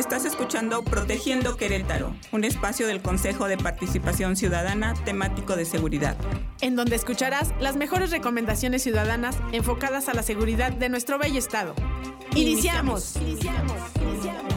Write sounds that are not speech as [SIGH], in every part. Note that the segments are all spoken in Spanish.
Estás escuchando Protegiendo Querétaro, un espacio del Consejo de Participación Ciudadana temático de seguridad. En donde escucharás las mejores recomendaciones ciudadanas enfocadas a la seguridad de nuestro bello estado. ¡Iniciamos! ¡Iniciamos! ¡Iniciamos!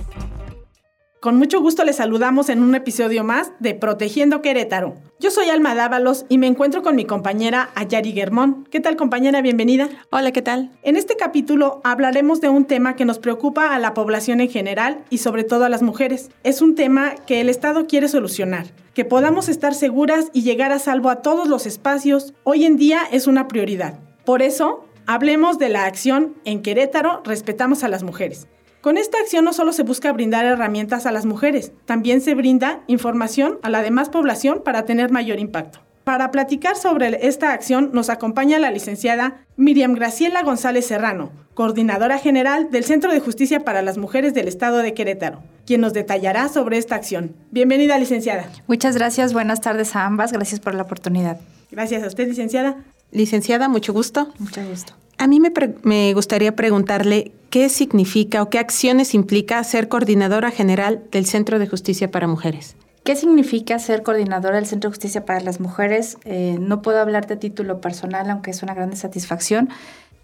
Con mucho gusto les saludamos en un episodio más de Protegiendo Querétaro. Yo soy Alma Dávalos y me encuentro con mi compañera Ayari Germón. ¿Qué tal compañera? Bienvenida. Hola, ¿qué tal? En este capítulo hablaremos de un tema que nos preocupa a la población en general y sobre todo a las mujeres. Es un tema que el Estado quiere solucionar. Que podamos estar seguras y llegar a salvo a todos los espacios, hoy en día es una prioridad. Por eso, hablemos de la acción En Querétaro Respetamos a las Mujeres con esta acción no solo se busca brindar herramientas a las mujeres, también se brinda información a la demás población para tener mayor impacto. Para platicar sobre esta acción nos acompaña la licenciada Miriam Graciela González Serrano, coordinadora general del Centro de Justicia para las Mujeres del Estado de Querétaro, quien nos detallará sobre esta acción. Bienvenida, licenciada. Muchas gracias, buenas tardes a ambas, gracias por la oportunidad. Gracias a usted, licenciada. Licenciada, mucho gusto. Mucho gusto. A mí me, gustaría preguntarle qué significa o qué acciones implica ser coordinadora general del Centro de Justicia para Mujeres. ¿Qué significa ser coordinadora del Centro de Justicia para las Mujeres? Eh, no puedo hablar de título personal, aunque es una gran satisfacción,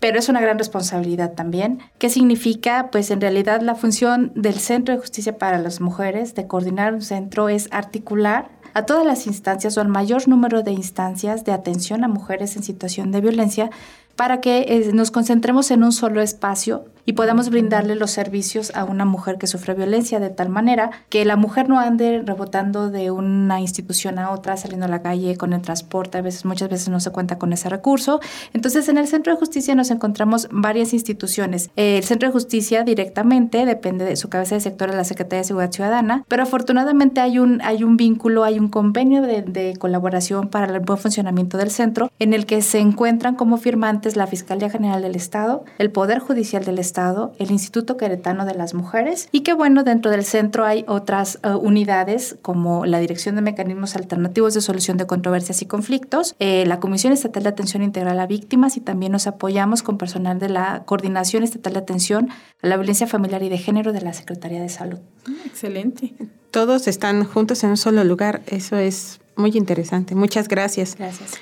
pero es una gran responsabilidad también. ¿Qué significa? Pues en realidad la función del Centro de Justicia para las Mujeres de coordinar un centro es articular a todas las instancias o al mayor número de instancias de atención a mujeres en situación de violencia para que eh, nos concentremos en un solo espacio y podamos brindarle los servicios a una mujer que sufre violencia de tal manera que la mujer no ande rebotando de una institución a otra, saliendo a la calle con el transporte, a veces muchas veces no se cuenta con ese recurso. Entonces, en el Centro de Justicia nos encontramos varias instituciones. El Centro de Justicia directamente depende de su cabeza de sector de la Secretaría de Seguridad Ciudadana, pero afortunadamente hay un, hay un vínculo, hay un convenio de, de colaboración para el buen funcionamiento del centro en el que se encuentran como firmantes la Fiscalía General del Estado, el Poder Judicial del Estado, el Instituto Queretano de las Mujeres y que bueno, dentro del centro hay otras uh, unidades como la Dirección de Mecanismos Alternativos de Solución de Controversias y Conflictos, eh, la Comisión Estatal de Atención Integral a Víctimas y también nos apoyamos con personal de la Coordinación Estatal de Atención a la Violencia Familiar y de Género de la Secretaría de Salud. Excelente. Todos están juntos en un solo lugar, eso es muy interesante. Muchas gracias. Gracias.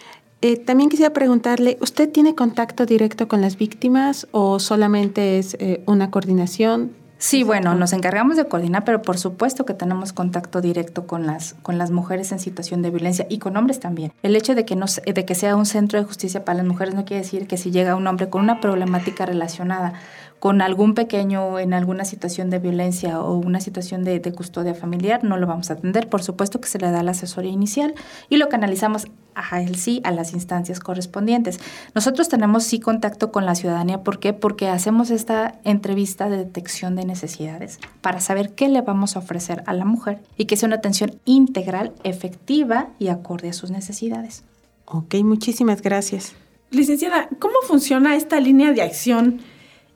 Eh, también quisiera preguntarle, ¿usted tiene contacto directo con las víctimas o solamente es eh, una coordinación? Sí, bueno, nos encargamos de coordinar, pero por supuesto que tenemos contacto directo con las, con las mujeres en situación de violencia y con hombres también. El hecho de que, no, de que sea un centro de justicia para las mujeres no quiere decir que si llega un hombre con una problemática relacionada con algún pequeño en alguna situación de violencia o una situación de, custodia familiar, no lo vamos a atender. Por supuesto que se le da la asesoría inicial y lo canalizamos a él sí a las instancias correspondientes. Nosotros tenemos sí contacto con la ciudadanía. ¿Por qué? Porque hacemos esta entrevista de detección de necesidades para saber qué le vamos a ofrecer a la mujer y que sea una atención integral, efectiva y acorde a sus necesidades. Ok, muchísimas gracias. Licenciada, ¿cómo funciona esta línea de acción?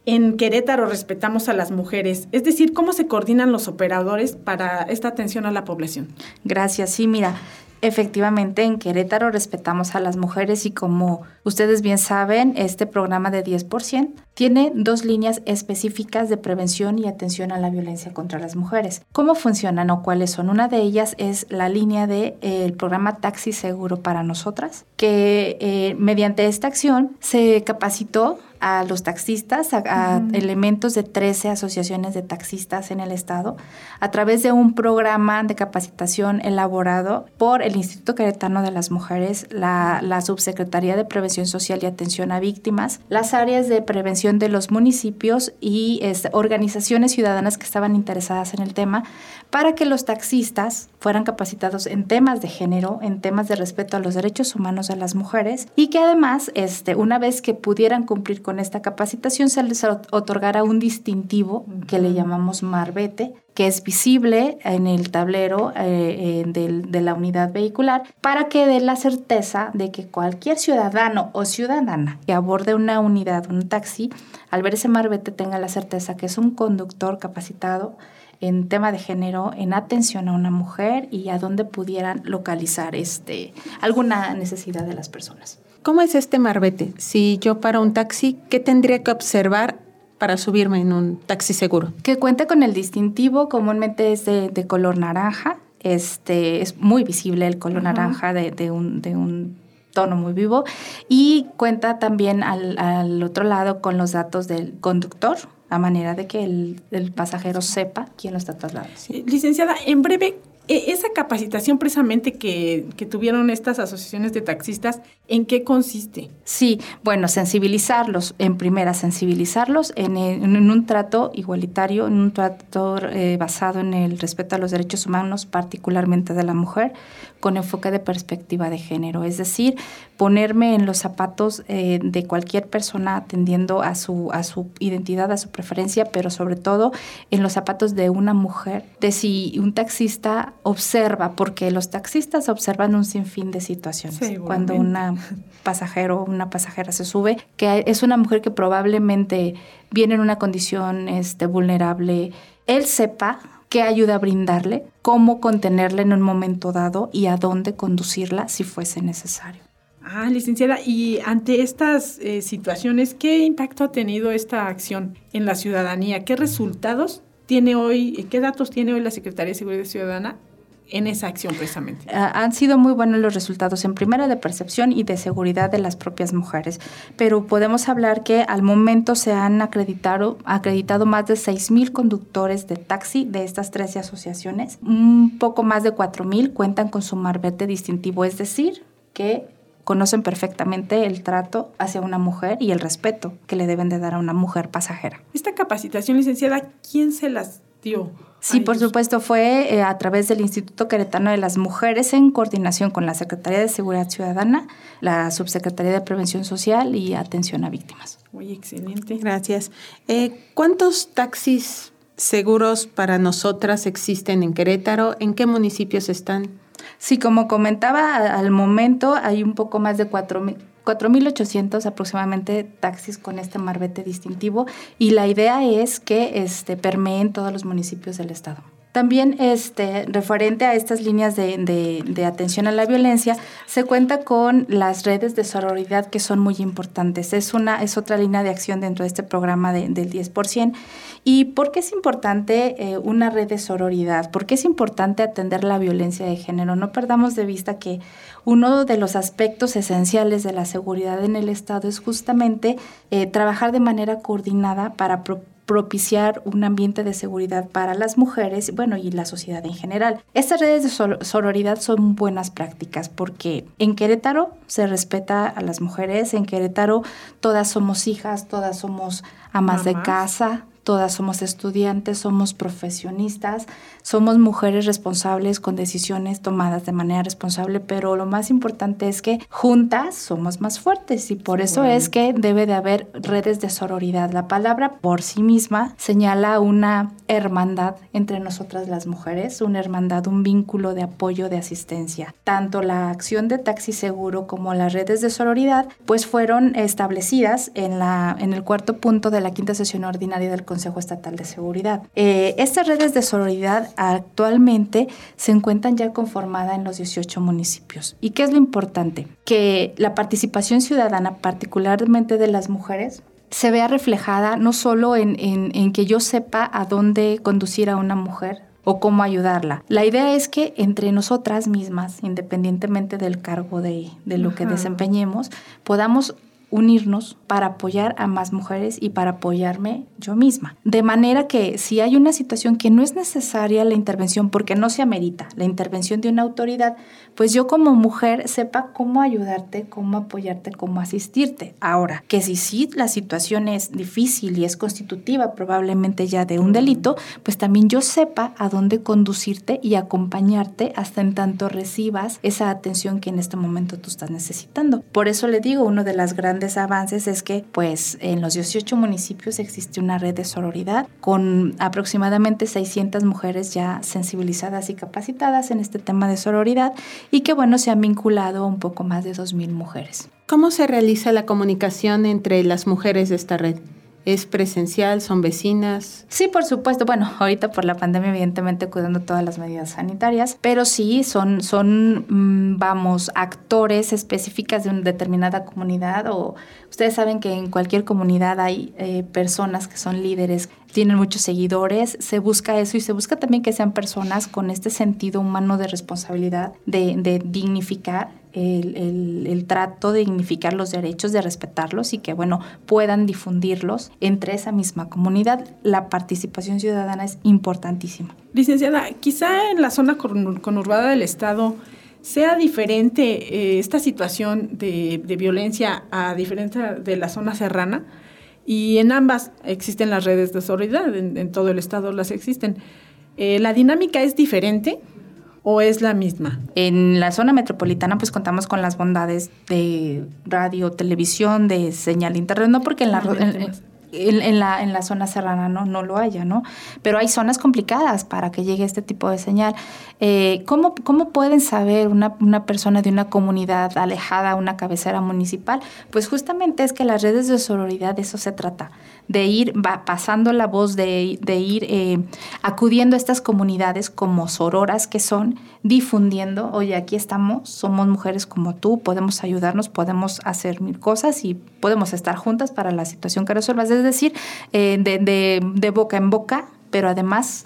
En Querétaro respetamos a las mujeres, es decir, cómo se coordinan los operadores para esta atención a la población. Gracias, sí, mira, Efectivamente, en Querétaro respetamos a las mujeres y como ustedes bien saben, este programa de 10% tiene dos líneas específicas de prevención y atención a la violencia contra las mujeres. ¿Cómo funcionan o cuáles son? Una de ellas es la línea del de, eh, programa Taxi Seguro para Nosotras, que eh, mediante esta acción se capacitó a los taxistas, a, elementos de 13 asociaciones de taxistas en el estado, a través de un programa de capacitación elaborado por el Instituto Queretano de las Mujeres, la, la Subsecretaría de Prevención Social y Atención a Víctimas, las áreas de prevención de los municipios y este, organizaciones ciudadanas que estaban interesadas en el tema, para que los taxistas fueran capacitados en temas de género, en temas de respeto a los derechos humanos de las mujeres y que además, este, una vez que pudieran cumplir con esta capacitación, se les otorgara un distintivo que le llamamos marbete, que es visible en el tablero eh, eh, de, la unidad vehicular para que dé la certeza de que cualquier ciudadano o ciudadana que aborde una unidad, un taxi, al ver ese marbete tenga la certeza que es un conductor capacitado en tema de género, en atención a una mujer y a dónde pudieran localizar este, alguna necesidad de las personas. ¿Cómo es este marbete? Si yo para un taxi, ¿qué tendría que observar para subirme en un taxi seguro? Que cuente con el distintivo, comúnmente es de, color naranja. Este, es muy visible el color naranja de, un, de un tono muy vivo y cuenta también al, al, otro lado con los datos del conductor, a manera de que el, el pasajero sepa quién lo está trasladando. Licenciada, en breve, esa capacitación precisamente que, tuvieron estas asociaciones de taxistas, ¿en qué consiste? Sí, bueno, sensibilizarlos, en primera, sensibilizarlos en, un trato igualitario, en un trato eh, basado en el respeto a los derechos humanos, particularmente de la mujer, con enfoque de perspectiva de género, es decir, ponerme en los zapatos eh, de cualquier persona atendiendo a su, a su identidad, a su preferencia, pero sobre todo en los zapatos de una mujer, de si un taxista observa, porque los taxistas observan un sinfín de situaciones. Cuando una pasajero o una pasajera se sube, que es una mujer que probablemente viene en una condición este, vulnerable, él sepa qué ayuda a brindarle, cómo contenerla en un momento dado y a dónde conducirla si fuese necesario. Ah, licenciada, y ante estas eh, situaciones, ¿qué impacto ha tenido esta acción en la ciudadanía? ¿Qué resultados tiene hoy, qué datos tiene hoy la Secretaría de Seguridad Ciudadana en esa acción precisamente? Ah, han sido muy buenos los resultados en primera de percepción y de seguridad de las propias mujeres, pero podemos hablar que al momento se han acreditado, acreditado más de 6.000 conductores de taxi de estas 13 asociaciones. Un poco más de 4.000 cuentan con su marbete distintivo, es decir, que conocen perfectamente el trato hacia una mujer y el respeto que le deben de dar a una mujer pasajera. Esta capacitación, licenciada, ¿quién se las dio? Sí, por supuesto, fue eh, a través del Instituto Queretano de las Mujeres en coordinación con la Secretaría de Seguridad Ciudadana, la Subsecretaría de Prevención Social y Atención a Víctimas. Muy excelente. Gracias. Eh, ¿Cuántos taxis seguros para nosotras existen en Querétaro? ¿En qué municipios están? Sí, como comentaba, al momento hay un poco más de 4.000 4.800 aproximadamente taxis con este marbete distintivo y la idea es que este, permeen todos los municipios del estado. También este, referente a estas líneas de, de, atención a la violencia, se cuenta con las redes de sororidad que son muy importantes. Es, una, es otra línea de acción dentro de este programa del 10%. ¿Y por qué es importante eh, una red de sororidad? ¿Por qué es importante atender la violencia de género? No perdamos de vista que uno de los aspectos esenciales de la seguridad en el Estado es justamente eh, trabajar de manera coordinada para propiciar un ambiente de seguridad para las mujeres, bueno, y la sociedad en general. Estas redes de sororidad son buenas prácticas porque en Querétaro se respeta a las mujeres, en Querétaro todas somos hijas, todas somos amas de casa, todas somos estudiantes, somos profesionistas, somos mujeres responsables con decisiones tomadas de manera responsable, pero lo más importante es que juntas somos más fuertes y por eso es que debe de haber redes de sororidad. La palabra por sí misma señala una hermandad entre nosotras las mujeres, una hermandad, un vínculo de apoyo, de asistencia. Tanto la acción de taxi seguro como las redes de sororidad pues fueron establecidas en, la, en el cuarto punto de la quinta sesión ordinaria del Consejo Estatal de Seguridad. Eh, estas redes de sororidad actualmente se encuentran ya conformadas en los 18 municipios. ¿Y qué es lo importante? Que la participación ciudadana, particularmente de las mujeres, se vea reflejada no solo en, que yo sepa a dónde conducir a una mujer o cómo ayudarla. La idea es que entre nosotras mismas, independientemente del cargo de, lo que desempeñemos, podamos unirnos para apoyar a más mujeres y para apoyarme yo misma. De manera que si hay una situación que no es necesaria la intervención porque no se amerita la intervención de una autoridad, pues yo como mujer sepa cómo ayudarte, cómo apoyarte, cómo asistirte. Ahora, que si sí la situación es difícil y es constitutiva probablemente ya de un delito, pues también yo sepa a dónde conducirte y acompañarte hasta en tanto recibas esa atención que en este momento tú estás necesitando. Por eso le digo, uno de las grandes avances es que pues en los 18 municipios existe una red de sororidad con aproximadamente 600 mujeres ya sensibilizadas y capacitadas en este tema de sororidad y que bueno se han vinculado un poco más de 2.000 mujeres. ¿Cómo se realiza la comunicación entre las mujeres de esta red? ¿Es presencial? ¿Son vecinas? Sí, por supuesto. Bueno, [LAUGHS] ahorita por la pandemia, evidentemente cuidando todas las medidas sanitarias, pero sí son, son mm, vamos, actores específicas de una determinada comunidad o ustedes saben que en cualquier comunidad hay eh, personas que son líderes, tienen muchos seguidores, se busca eso y se busca también que sean personas con este sentido humano de responsabilidad, de, de dignificar el, trato de dignificar los derechos, de respetarlos y que, bueno, puedan difundirlos entre esa misma comunidad. La participación ciudadana es importantísima. Licenciada, quizá en la zona conurbada del Estado sea diferente eh, esta situación de, violencia a diferencia de la zona serrana y en ambas existen las redes de solidaridad, en, todo el Estado las existen. Eh, ¿La dinámica es diferente? O es la misma? En la zona metropolitana pues contamos con las bondades de radio, televisión, de señal internet, no porque en la, en, la, en la zona serrana no, no lo haya, ¿no? Pero hay zonas complicadas para que llegue este tipo de señal. Eh, ¿cómo, ¿Cómo pueden saber una, una persona de una comunidad alejada, una cabecera municipal? Pues justamente es que las redes de sororidad de eso se trata de ir va pasando la voz, de, ir eh, acudiendo a estas comunidades como sororas que son, difundiendo, oye, aquí estamos, somos mujeres como tú, podemos ayudarnos, podemos hacer mil cosas y podemos estar juntas para la situación que resuelvas. Es decir, eh, de, boca en boca, pero además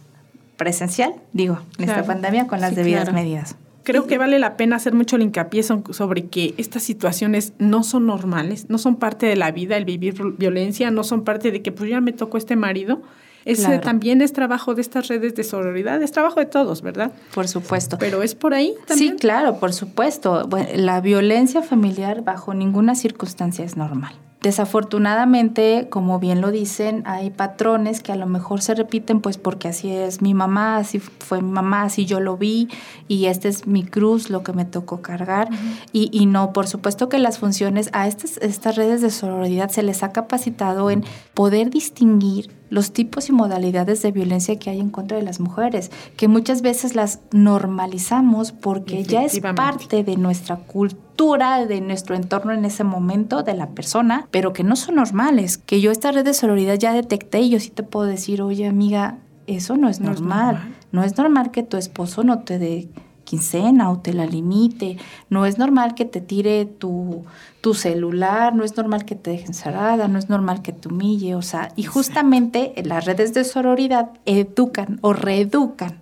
presencial, digo, en esta pandemia con las debidas medidas. Creo que vale la pena hacer mucho el hincapié sobre que estas situaciones no son normales, no son parte de la vida, el vivir violencia, no son parte de que pues ya me tocó este marido. Ese también es trabajo de estas redes de sororidad, es trabajo de todos, ¿verdad? Por supuesto. Pero es por ahí también. Sí, claro, por supuesto. la violencia familiar bajo ninguna circunstancia es normal. Desafortunadamente, como bien lo dicen, hay patrones que a lo mejor se repiten pues porque así es mi mamá, así fue mi mamá, así yo lo vi y esta es mi cruz, lo que me tocó cargar. y, y, no, por supuesto que las funciones a estas, estas redes de sororidad se les ha capacitado en poder distinguir los tipos y modalidades de violencia que hay en contra de las mujeres, que muchas veces las normalizamos porque ya es parte de nuestra cultura, de nuestro entorno en ese momento, de la persona, pero que no son normales, que yo esta red de sororidad ya detecté y yo sí te puedo decir, oye amiga, eso no es, normal. No es normal que tu esposo no te dé quincena o te la limite. No es normal que te tire tu, tu celular, no es normal que te deje encerrada, no es normal que te humille, o sea, y justamente las redes de sororidad educan o reeducan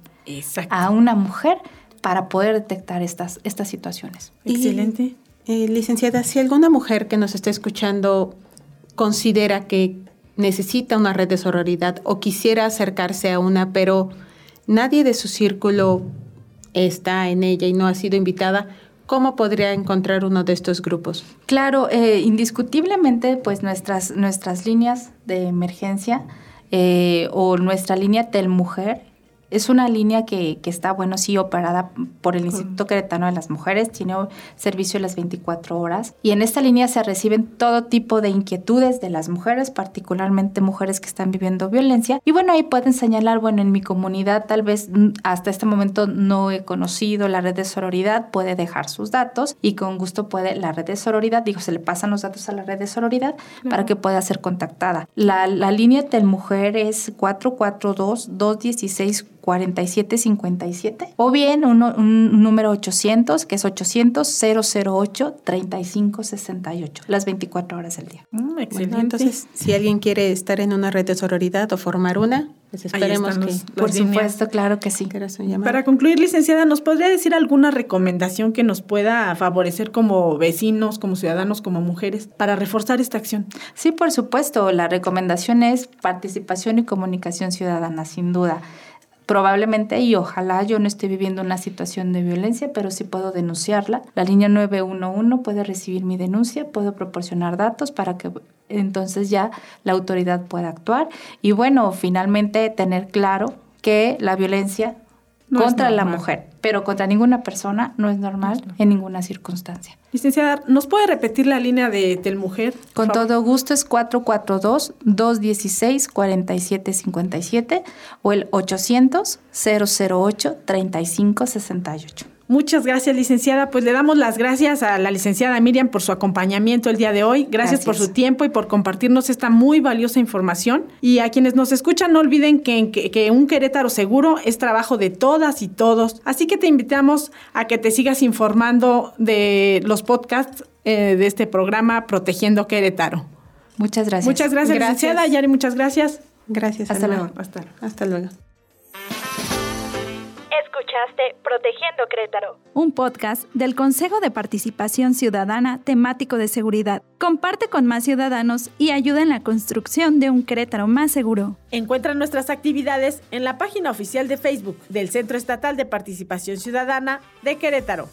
a una mujer para poder detectar estas, estas situaciones. Excelente. Eh, licenciada, si alguna mujer que nos está escuchando considera que necesita una red de sororidad o quisiera acercarse a una, pero nadie de su círculo está en ella y no ha sido invitada, ¿cómo podría encontrar uno de estos grupos? Claro, eh, indiscutiblemente, pues nuestras, nuestras líneas de emergencia eh, o nuestra línea Telmujer es una línea que, que, está, bueno, sí, operada por el Instituto Queretano de las Mujeres, tiene servicio las 24 horas y en esta línea se reciben todo tipo de inquietudes de las mujeres, particularmente mujeres que están viviendo violencia. Y bueno, ahí pueden señalar, bueno, en mi comunidad tal vez hasta este momento no he conocido la red de sororidad, puede dejar sus datos y con gusto puede la red de sororidad, digo, se le pasan los datos a la red de sororidad para que pueda ser contactada. La, la línea del mujer es 442 216 4757 o bien un, número 800 que es 800 008 3568 las 24 horas del día. Mm, excelente. entonces, si alguien quiere estar en una red de sororidad o formar una, pues esperemos que por supuesto, claro que sí. Para concluir, licenciada, ¿nos podría decir alguna recomendación que nos pueda favorecer como vecinos, como ciudadanos, como mujeres para reforzar esta acción? Sí, por supuesto, la recomendación es participación y comunicación ciudadana, sin duda probablemente y ojalá yo no esté viviendo una situación de violencia, pero sí puedo denunciarla. La línea 911 puede recibir mi denuncia, puedo proporcionar datos para que entonces ya la autoridad pueda actuar y bueno, finalmente tener claro que la violencia contra la mujer, pero contra ninguna persona no es normal en ninguna circunstancia. Licenciada, ¿nos puede repetir la línea de Telmujer? Con todo gusto es 442-216-4757 o el 800-008-3568. Muchas gracias, licenciada. Pues le damos las gracias a la licenciada Miriam por su acompañamiento el día de hoy. Gracias, por su tiempo y por compartirnos esta muy valiosa información. Y a quienes nos escuchan, no olviden que, que, un Querétaro seguro es trabajo de todas y todos. Así que te invitamos a que te sigas informando de los podcasts eh, de este programa Protegiendo Querétaro. Muchas gracias. Muchas gracias, gracias. licenciada. Yari, muchas gracias. Gracias. Hasta luego. Hasta, hasta luego. Protegiendo Crétaro, un podcast del Consejo de Participación Ciudadana temático de seguridad. Comparte con más ciudadanos y ayuda en la construcción de un Crétaro más seguro. Encuentra nuestras actividades en la página oficial de Facebook del Centro Estatal de Participación Ciudadana de Querétaro.